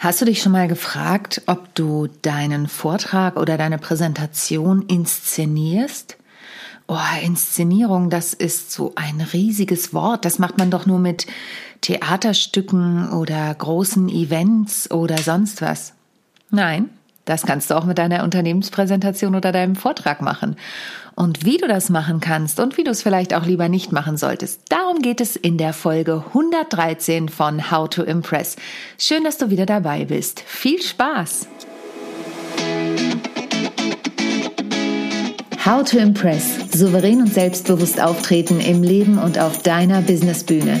Hast du dich schon mal gefragt, ob du deinen Vortrag oder deine Präsentation inszenierst? Oh, Inszenierung, das ist so ein riesiges Wort. Das macht man doch nur mit Theaterstücken oder großen Events oder sonst was. Nein, das kannst du auch mit deiner Unternehmenspräsentation oder deinem Vortrag machen. Und wie du das machen kannst und wie du es vielleicht auch lieber nicht machen solltest, darum geht es in der Folge 113 von How to Impress. Schön, dass du wieder dabei bist. Viel Spaß! How to Impress. Souverän und selbstbewusst auftreten im Leben und auf deiner Businessbühne.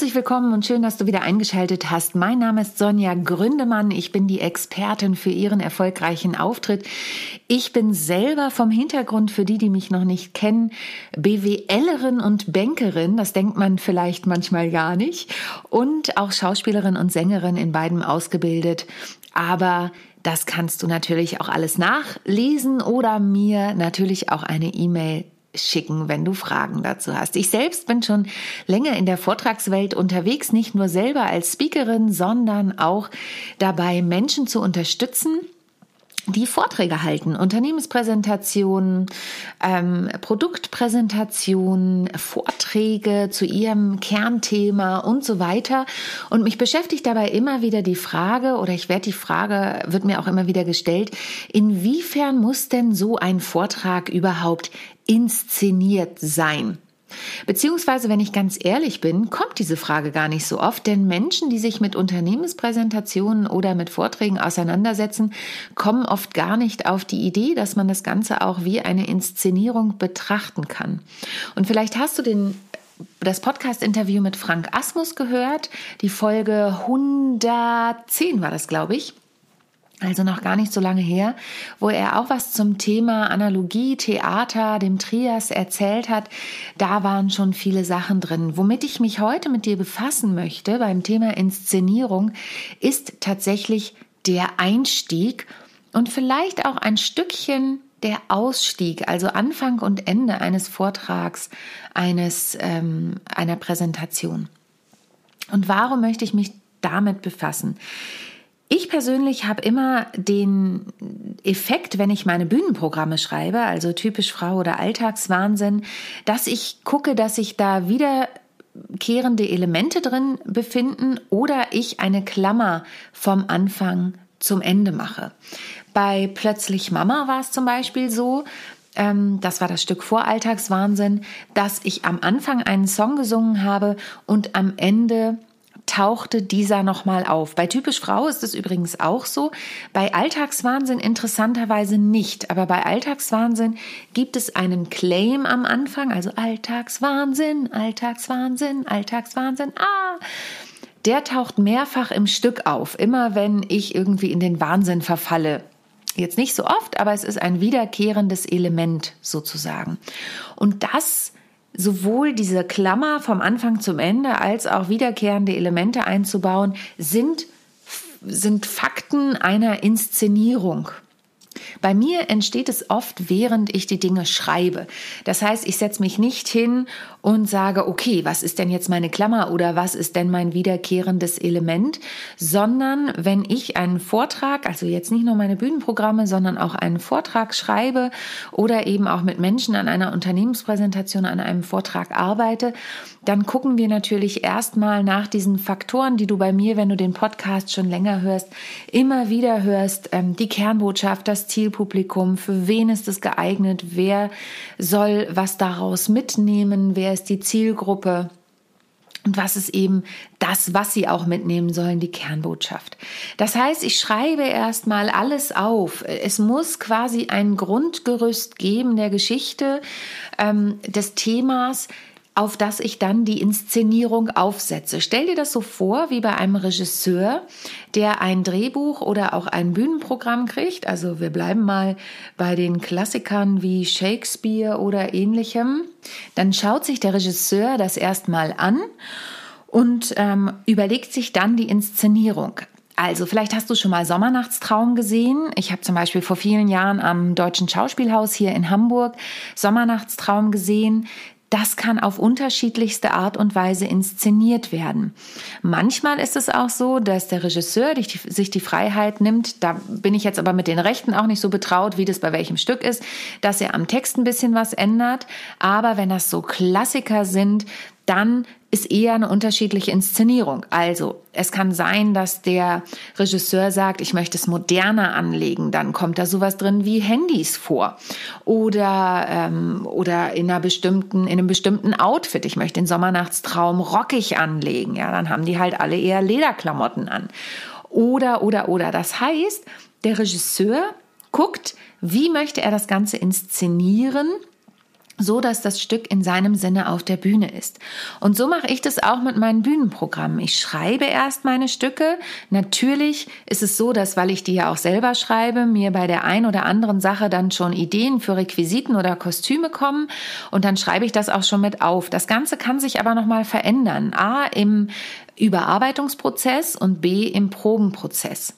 Herzlich willkommen und schön, dass du wieder eingeschaltet hast. Mein Name ist Sonja Gründemann. Ich bin die Expertin für Ihren erfolgreichen Auftritt. Ich bin selber vom Hintergrund, für die, die mich noch nicht kennen, BWLerin und Bankerin. Das denkt man vielleicht manchmal gar nicht. Und auch Schauspielerin und Sängerin in beidem ausgebildet. Aber das kannst du natürlich auch alles nachlesen oder mir natürlich auch eine E-Mail schicken, wenn du Fragen dazu hast. Ich selbst bin schon länger in der Vortragswelt unterwegs, nicht nur selber als Speakerin, sondern auch dabei, Menschen zu unterstützen, die Vorträge halten, Unternehmenspräsentationen, ähm, Produktpräsentationen, Vorträge zu ihrem Kernthema und so weiter. Und mich beschäftigt dabei immer wieder die Frage, oder ich werde die Frage, wird mir auch immer wieder gestellt, inwiefern muss denn so ein Vortrag überhaupt inszeniert sein? Beziehungsweise, wenn ich ganz ehrlich bin, kommt diese Frage gar nicht so oft, denn Menschen, die sich mit Unternehmenspräsentationen oder mit Vorträgen auseinandersetzen, kommen oft gar nicht auf die Idee, dass man das Ganze auch wie eine Inszenierung betrachten kann. Und vielleicht hast du den das Podcast-Interview mit Frank Asmus gehört, die Folge 110 war das, glaube ich also noch gar nicht so lange her, wo er auch was zum Thema Analogie, Theater, dem Trias erzählt hat. Da waren schon viele Sachen drin. Womit ich mich heute mit dir befassen möchte beim Thema Inszenierung, ist tatsächlich der Einstieg und vielleicht auch ein Stückchen der Ausstieg, also Anfang und Ende eines Vortrags, eines ähm, einer Präsentation. Und warum möchte ich mich damit befassen? Ich persönlich habe immer den Effekt, wenn ich meine Bühnenprogramme schreibe, also typisch Frau oder Alltagswahnsinn, dass ich gucke, dass ich da wiederkehrende Elemente drin befinden oder ich eine Klammer vom Anfang zum Ende mache. Bei Plötzlich Mama war es zum Beispiel so, ähm, das war das Stück vor Alltagswahnsinn, dass ich am Anfang einen Song gesungen habe und am Ende tauchte dieser nochmal auf. Bei typisch Frau ist es übrigens auch so. Bei Alltagswahnsinn interessanterweise nicht. Aber bei Alltagswahnsinn gibt es einen Claim am Anfang. Also Alltagswahnsinn, Alltagswahnsinn, Alltagswahnsinn. Ah! Der taucht mehrfach im Stück auf. Immer wenn ich irgendwie in den Wahnsinn verfalle. Jetzt nicht so oft, aber es ist ein wiederkehrendes Element sozusagen. Und das sowohl diese Klammer vom Anfang zum Ende als auch wiederkehrende Elemente einzubauen, sind, sind Fakten einer Inszenierung. Bei mir entsteht es oft, während ich die Dinge schreibe. Das heißt, ich setze mich nicht hin und sage, okay, was ist denn jetzt meine Klammer oder was ist denn mein wiederkehrendes Element, sondern wenn ich einen Vortrag, also jetzt nicht nur meine Bühnenprogramme, sondern auch einen Vortrag schreibe oder eben auch mit Menschen an einer Unternehmenspräsentation, an einem Vortrag arbeite, dann gucken wir natürlich erstmal nach diesen Faktoren, die du bei mir, wenn du den Podcast schon länger hörst, immer wieder hörst, ähm, die Kernbotschaft, das Zielpublikum, für wen ist es geeignet, wer soll was daraus mitnehmen, wer ist die Zielgruppe. Und was ist eben das, was sie auch mitnehmen sollen, die Kernbotschaft. Das heißt, ich schreibe erstmal alles auf. Es muss quasi ein Grundgerüst geben der Geschichte, ähm, des Themas, auf das ich dann die Inszenierung aufsetze. Stell dir das so vor wie bei einem Regisseur, der ein Drehbuch oder auch ein Bühnenprogramm kriegt. Also wir bleiben mal bei den Klassikern wie Shakespeare oder ähnlichem. Dann schaut sich der Regisseur das erstmal an und ähm, überlegt sich dann die Inszenierung. Also, vielleicht hast du schon mal Sommernachtstraum gesehen. Ich habe zum Beispiel vor vielen Jahren am Deutschen Schauspielhaus hier in Hamburg Sommernachtstraum gesehen das kann auf unterschiedlichste Art und Weise inszeniert werden. Manchmal ist es auch so, dass der Regisseur sich die Freiheit nimmt, da bin ich jetzt aber mit den Rechten auch nicht so betraut, wie das bei welchem Stück ist, dass er am Text ein bisschen was ändert. Aber wenn das so Klassiker sind, dann ist eher eine unterschiedliche Inszenierung. Also es kann sein, dass der Regisseur sagt, ich möchte es moderner anlegen, dann kommt da sowas drin wie Handys vor oder ähm, oder in einer bestimmten in einem bestimmten Outfit. Ich möchte den Sommernachtstraum rockig anlegen, ja, dann haben die halt alle eher Lederklamotten an. Oder oder oder. Das heißt, der Regisseur guckt, wie möchte er das Ganze inszenieren so dass das Stück in seinem Sinne auf der Bühne ist. Und so mache ich das auch mit meinen Bühnenprogrammen. Ich schreibe erst meine Stücke. Natürlich ist es so, dass, weil ich die ja auch selber schreibe, mir bei der ein oder anderen Sache dann schon Ideen für Requisiten oder Kostüme kommen und dann schreibe ich das auch schon mit auf. Das Ganze kann sich aber nochmal verändern. A, im Überarbeitungsprozess und B, im Probenprozess.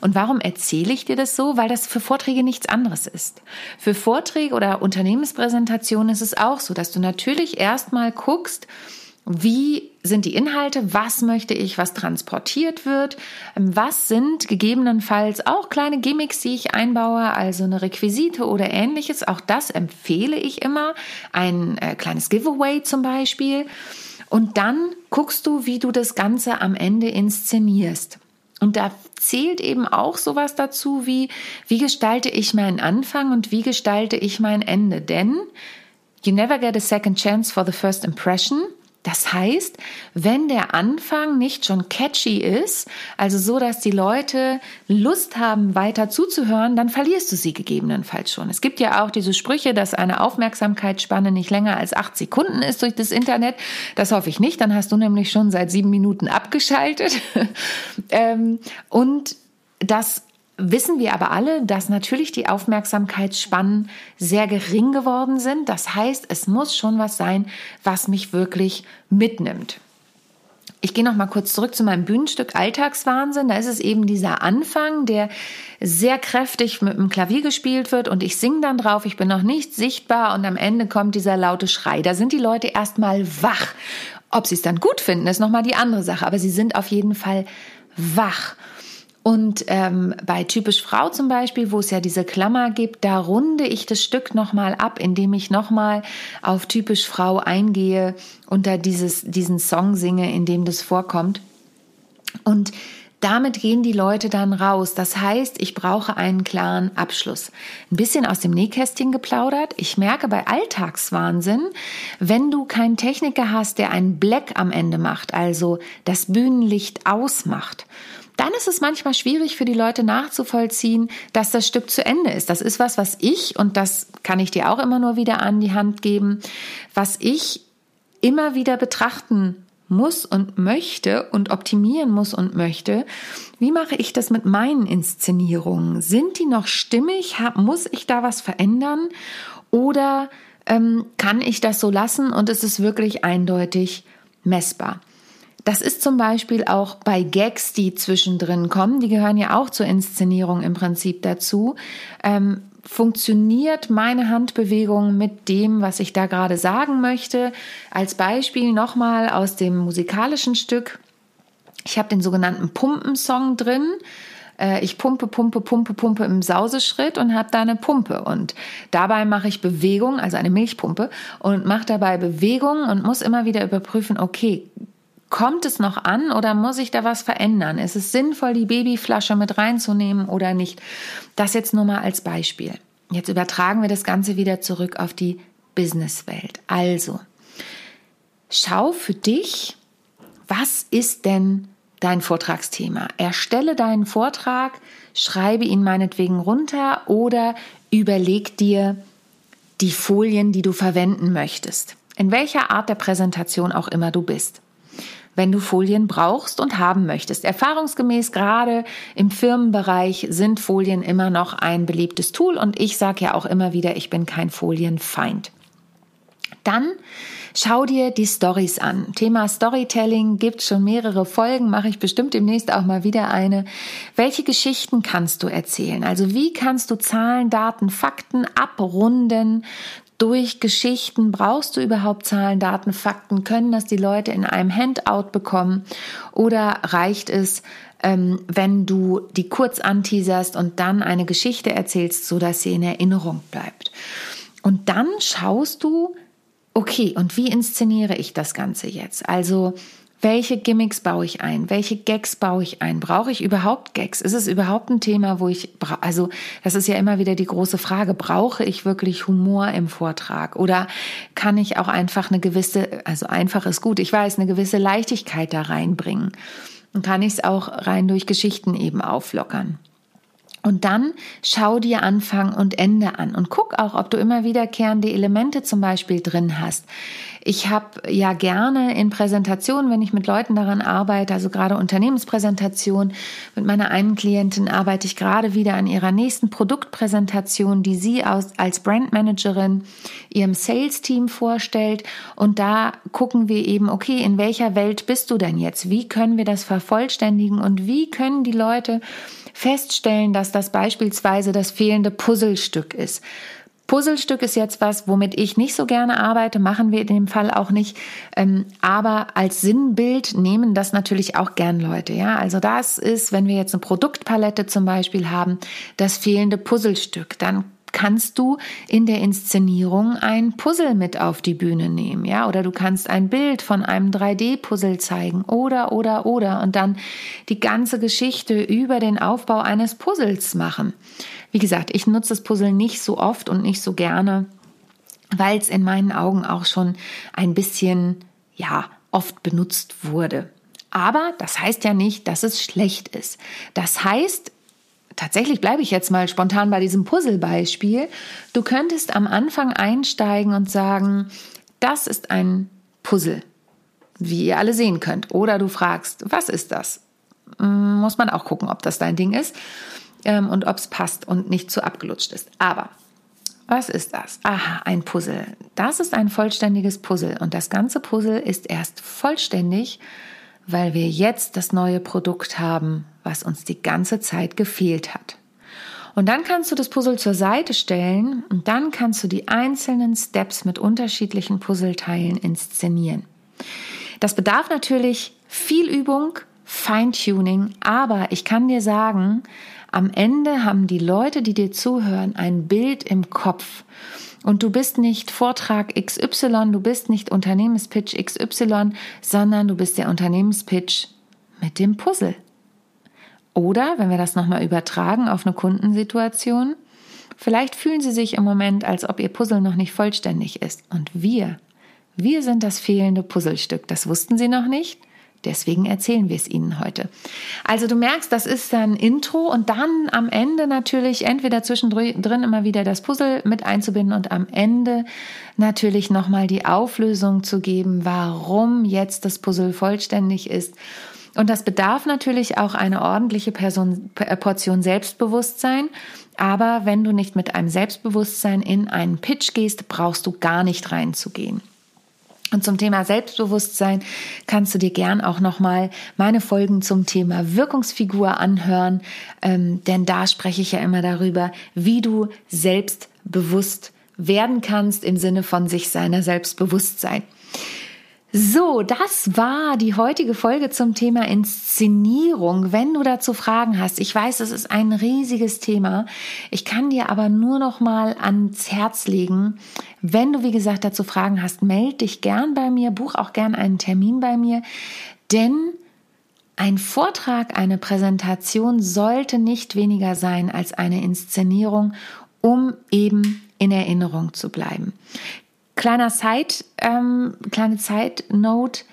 Und warum erzähle ich dir das so? Weil das für Vorträge nichts anderes ist. Für Vorträge oder Unternehmenspräsentationen ist es auch so, dass du natürlich erstmal guckst, wie sind die Inhalte? Was möchte ich, was transportiert wird? Was sind gegebenenfalls auch kleine Gimmicks, die ich einbaue, also eine Requisite oder ähnliches? Auch das empfehle ich immer. Ein äh, kleines Giveaway zum Beispiel. Und dann guckst du, wie du das Ganze am Ende inszenierst. Und da zählt eben auch sowas dazu wie, wie gestalte ich meinen Anfang und wie gestalte ich mein Ende? Denn you never get a second chance for the first impression. Das heißt, wenn der Anfang nicht schon catchy ist, also so, dass die Leute Lust haben, weiter zuzuhören, dann verlierst du sie gegebenenfalls schon. Es gibt ja auch diese Sprüche, dass eine Aufmerksamkeitsspanne nicht länger als acht Sekunden ist durch das Internet. Das hoffe ich nicht. Dann hast du nämlich schon seit sieben Minuten abgeschaltet. Ähm, und das wissen wir aber alle, dass natürlich die Aufmerksamkeitsspannen sehr gering geworden sind. Das heißt, es muss schon was sein, was mich wirklich mitnimmt. Ich gehe noch mal kurz zurück zu meinem Bühnenstück Alltagswahnsinn. Da ist es eben dieser Anfang, der sehr kräftig mit dem Klavier gespielt wird und ich singe dann drauf. Ich bin noch nicht sichtbar und am Ende kommt dieser laute Schrei. Da sind die Leute erstmal wach. Ob sie es dann gut finden, ist noch mal die andere Sache. Aber sie sind auf jeden Fall wach. Und ähm, bei typisch Frau zum Beispiel, wo es ja diese Klammer gibt, da runde ich das Stück nochmal ab, indem ich nochmal auf typisch Frau eingehe und da dieses, diesen Song singe, in dem das vorkommt. Und damit gehen die Leute dann raus. Das heißt, ich brauche einen klaren Abschluss. Ein bisschen aus dem Nähkästchen geplaudert. Ich merke bei Alltagswahnsinn, wenn du keinen Techniker hast, der einen Black am Ende macht, also das Bühnenlicht ausmacht, dann ist es manchmal schwierig für die Leute nachzuvollziehen, dass das Stück zu Ende ist. Das ist was, was ich, und das kann ich dir auch immer nur wieder an die Hand geben, was ich immer wieder betrachten muss und möchte und optimieren muss und möchte. Wie mache ich das mit meinen Inszenierungen? Sind die noch stimmig? Muss ich da was verändern? Oder ähm, kann ich das so lassen und es ist wirklich eindeutig messbar? Das ist zum Beispiel auch bei Gags, die zwischendrin kommen, die gehören ja auch zur Inszenierung im Prinzip dazu. Ähm, funktioniert meine Handbewegung mit dem, was ich da gerade sagen möchte? Als Beispiel nochmal aus dem musikalischen Stück. Ich habe den sogenannten Pumpensong drin äh, ich pumpe, pumpe, pumpe, pumpe im Sauseschritt und habe da eine Pumpe. Und dabei mache ich Bewegung, also eine Milchpumpe, und mache dabei Bewegung und muss immer wieder überprüfen, okay, Kommt es noch an oder muss ich da was verändern? Ist es sinnvoll, die Babyflasche mit reinzunehmen oder nicht? Das jetzt nur mal als Beispiel. Jetzt übertragen wir das Ganze wieder zurück auf die Businesswelt. Also, schau für dich, was ist denn dein Vortragsthema? Erstelle deinen Vortrag, schreibe ihn meinetwegen runter oder überleg dir die Folien, die du verwenden möchtest. in welcher Art der Präsentation auch immer du bist wenn du Folien brauchst und haben möchtest. Erfahrungsgemäß gerade im Firmenbereich sind Folien immer noch ein beliebtes Tool und ich sage ja auch immer wieder, ich bin kein Folienfeind. Dann schau dir die Stories an. Thema Storytelling gibt schon mehrere Folgen, mache ich bestimmt demnächst auch mal wieder eine. Welche Geschichten kannst du erzählen? Also wie kannst du Zahlen, Daten, Fakten abrunden? Durch Geschichten brauchst du überhaupt Zahlen, Daten, Fakten? Können das die Leute in einem Handout bekommen? Oder reicht es, ähm, wenn du die kurz anteaserst und dann eine Geschichte erzählst, so dass sie in Erinnerung bleibt? Und dann schaust du, okay, und wie inszeniere ich das Ganze jetzt? Also, welche Gimmicks baue ich ein? Welche Gags baue ich ein? Brauche ich überhaupt Gags? Ist es überhaupt ein Thema, wo ich, also das ist ja immer wieder die große Frage, brauche ich wirklich Humor im Vortrag? Oder kann ich auch einfach eine gewisse, also einfach ist gut, ich weiß, eine gewisse Leichtigkeit da reinbringen? Und kann ich es auch rein durch Geschichten eben auflockern? Und dann schau dir Anfang und Ende an und guck auch, ob du immer wiederkehrende Elemente zum Beispiel drin hast. Ich habe ja gerne in Präsentationen, wenn ich mit Leuten daran arbeite, also gerade Unternehmenspräsentation, mit meiner einen Klientin arbeite ich gerade wieder an ihrer nächsten Produktpräsentation, die sie aus, als Brandmanagerin ihrem Sales-Team vorstellt. Und da gucken wir eben, okay, in welcher Welt bist du denn jetzt? Wie können wir das vervollständigen und wie können die Leute feststellen, dass das beispielsweise das fehlende Puzzlestück ist. Puzzlestück ist jetzt was, womit ich nicht so gerne arbeite, machen wir in dem Fall auch nicht. Ähm, aber als Sinnbild nehmen das natürlich auch gern Leute. Ja, also das ist, wenn wir jetzt eine Produktpalette zum Beispiel haben, das fehlende Puzzlestück, dann kannst du in der Inszenierung ein Puzzle mit auf die Bühne nehmen, ja, oder du kannst ein Bild von einem 3D-Puzzle zeigen oder, oder, oder und dann die ganze Geschichte über den Aufbau eines Puzzles machen. Wie gesagt, ich nutze das Puzzle nicht so oft und nicht so gerne, weil es in meinen Augen auch schon ein bisschen, ja, oft benutzt wurde. Aber das heißt ja nicht, dass es schlecht ist. Das heißt, tatsächlich bleibe ich jetzt mal spontan bei diesem Puzzle-Beispiel. Du könntest am Anfang einsteigen und sagen, das ist ein Puzzle, wie ihr alle sehen könnt. Oder du fragst, was ist das? Hm, muss man auch gucken, ob das dein Ding ist ähm, und ob es passt und nicht zu abgelutscht ist. Aber was ist das? Aha, ein Puzzle. Das ist ein vollständiges Puzzle und das ganze Puzzle ist erst vollständig, weil wir jetzt das neue Produkt haben, was uns die ganze Zeit gefehlt hat. Und dann kannst du das Puzzle zur Seite stellen und dann kannst du die einzelnen Steps mit unterschiedlichen Puzzleteilen inszenieren. Das bedarf natürlich viel Übung, Feintuning, aber ich kann dir sagen, am Ende haben die Leute, die dir zuhören, ein Bild im Kopf und du bist nicht Vortrag XY, du bist nicht Unternehmenspitch XY, sondern du bist der Unternehmenspitch mit dem Puzzle. Oder, wenn wir das nochmal übertragen auf eine Kundensituation, vielleicht fühlen sie sich im Moment, als ob ihr Puzzle noch nicht vollständig ist. Und wir, wir sind das fehlende Puzzlestück. Das wussten sie noch nicht. Deswegen erzählen wir es Ihnen heute. Also du merkst, das ist dann Intro und dann am Ende natürlich entweder zwischendrin immer wieder das Puzzle mit einzubinden und am Ende natürlich nochmal die Auflösung zu geben, warum jetzt das Puzzle vollständig ist. Und das bedarf natürlich auch eine ordentliche Person, Portion Selbstbewusstsein. Aber wenn du nicht mit einem Selbstbewusstsein in einen Pitch gehst, brauchst du gar nicht reinzugehen. Und zum Thema Selbstbewusstsein kannst du dir gern auch nochmal meine Folgen zum Thema Wirkungsfigur anhören, ähm, denn da spreche ich ja immer darüber, wie du selbstbewusst werden kannst im Sinne von sich seiner Selbstbewusstsein. So, das war die heutige Folge zum Thema Inszenierung. Wenn du dazu Fragen hast, ich weiß, es ist ein riesiges Thema. Ich kann dir aber nur noch mal ans Herz legen, wenn du wie gesagt dazu Fragen hast, melde dich gern bei mir, buch auch gern einen Termin bei mir, denn ein Vortrag, eine Präsentation sollte nicht weniger sein als eine Inszenierung, um eben in Erinnerung zu bleiben. Kleiner Side, ähm, kleine Side Note.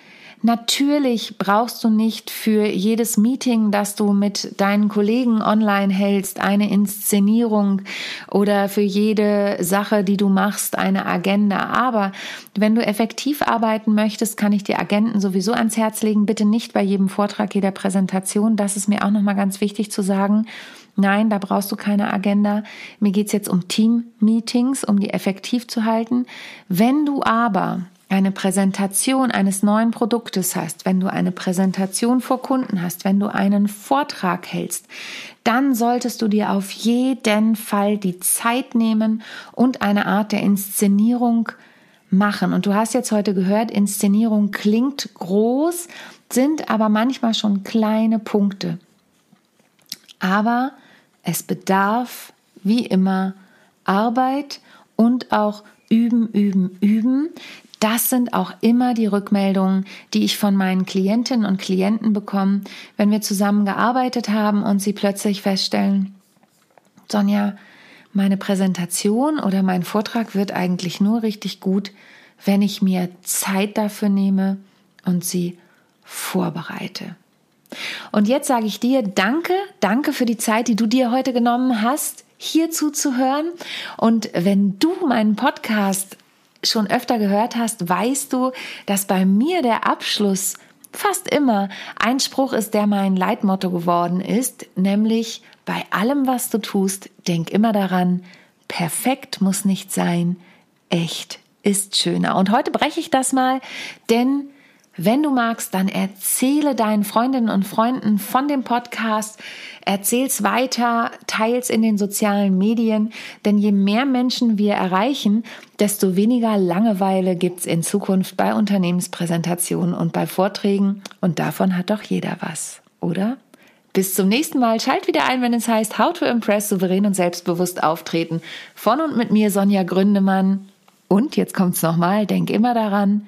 Natürlich brauchst du nicht für jedes Meeting, das du mit deinen Kollegen online hältst, eine Inszenierung oder für jede Sache, die du machst, eine Agenda. Aber wenn du effektiv arbeiten möchtest, kann ich dir Agenten sowieso ans Herz legen. Bitte nicht bei jedem Vortrag, jeder Präsentation. Das ist mir auch nochmal ganz wichtig zu sagen. Nein, da brauchst du keine Agenda. Mir geht's jetzt um Team-Meetings, um die effektiv zu halten. Wenn du aber eine Präsentation eines neuen Produktes hast, wenn du eine Präsentation vor Kunden hast, wenn du einen Vortrag hältst, dann solltest du dir auf jeden Fall die Zeit nehmen und eine Art der Inszenierung machen. Und du hast jetzt heute gehört, Inszenierung klingt groß, sind aber manchmal schon kleine Punkte. Aber es bedarf, wie immer, Arbeit und auch üben, üben, üben. Das sind auch immer die Rückmeldungen, die ich von meinen Klientinnen und Klienten bekomme, wenn wir zusammen gearbeitet haben und sie plötzlich feststellen, Sonja, meine Präsentation oder mein Vortrag wird eigentlich nur richtig gut, wenn ich mir Zeit dafür nehme und sie vorbereite. Und jetzt sage ich dir Danke, danke für die Zeit, die du dir heute genommen hast, hier zuzuhören. Und wenn du meinen Podcast schon öfter gehört hast, weißt du, dass bei mir der Abschluss fast immer ein Spruch ist, der mein Leitmotto geworden ist, nämlich bei allem, was du tust, denk immer daran, perfekt muss nicht sein, echt ist schöner. Und heute breche ich das mal, denn wenn du magst, dann erzähle deinen Freundinnen und Freunden von dem Podcast, erzähl's weiter, teils in den sozialen Medien, denn je mehr Menschen wir erreichen, desto weniger Langeweile gibt's in Zukunft bei Unternehmenspräsentationen und bei Vorträgen und davon hat doch jeder was, oder? Bis zum nächsten Mal. Schalt wieder ein, wenn es heißt How to Impress souverän und selbstbewusst auftreten. Von und mit mir Sonja Gründemann. Und jetzt kommt's nochmal, denk immer daran,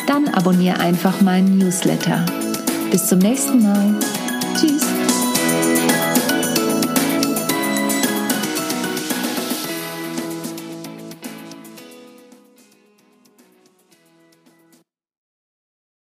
dann abonniere einfach meinen Newsletter. Bis zum nächsten Mal. Tschüss.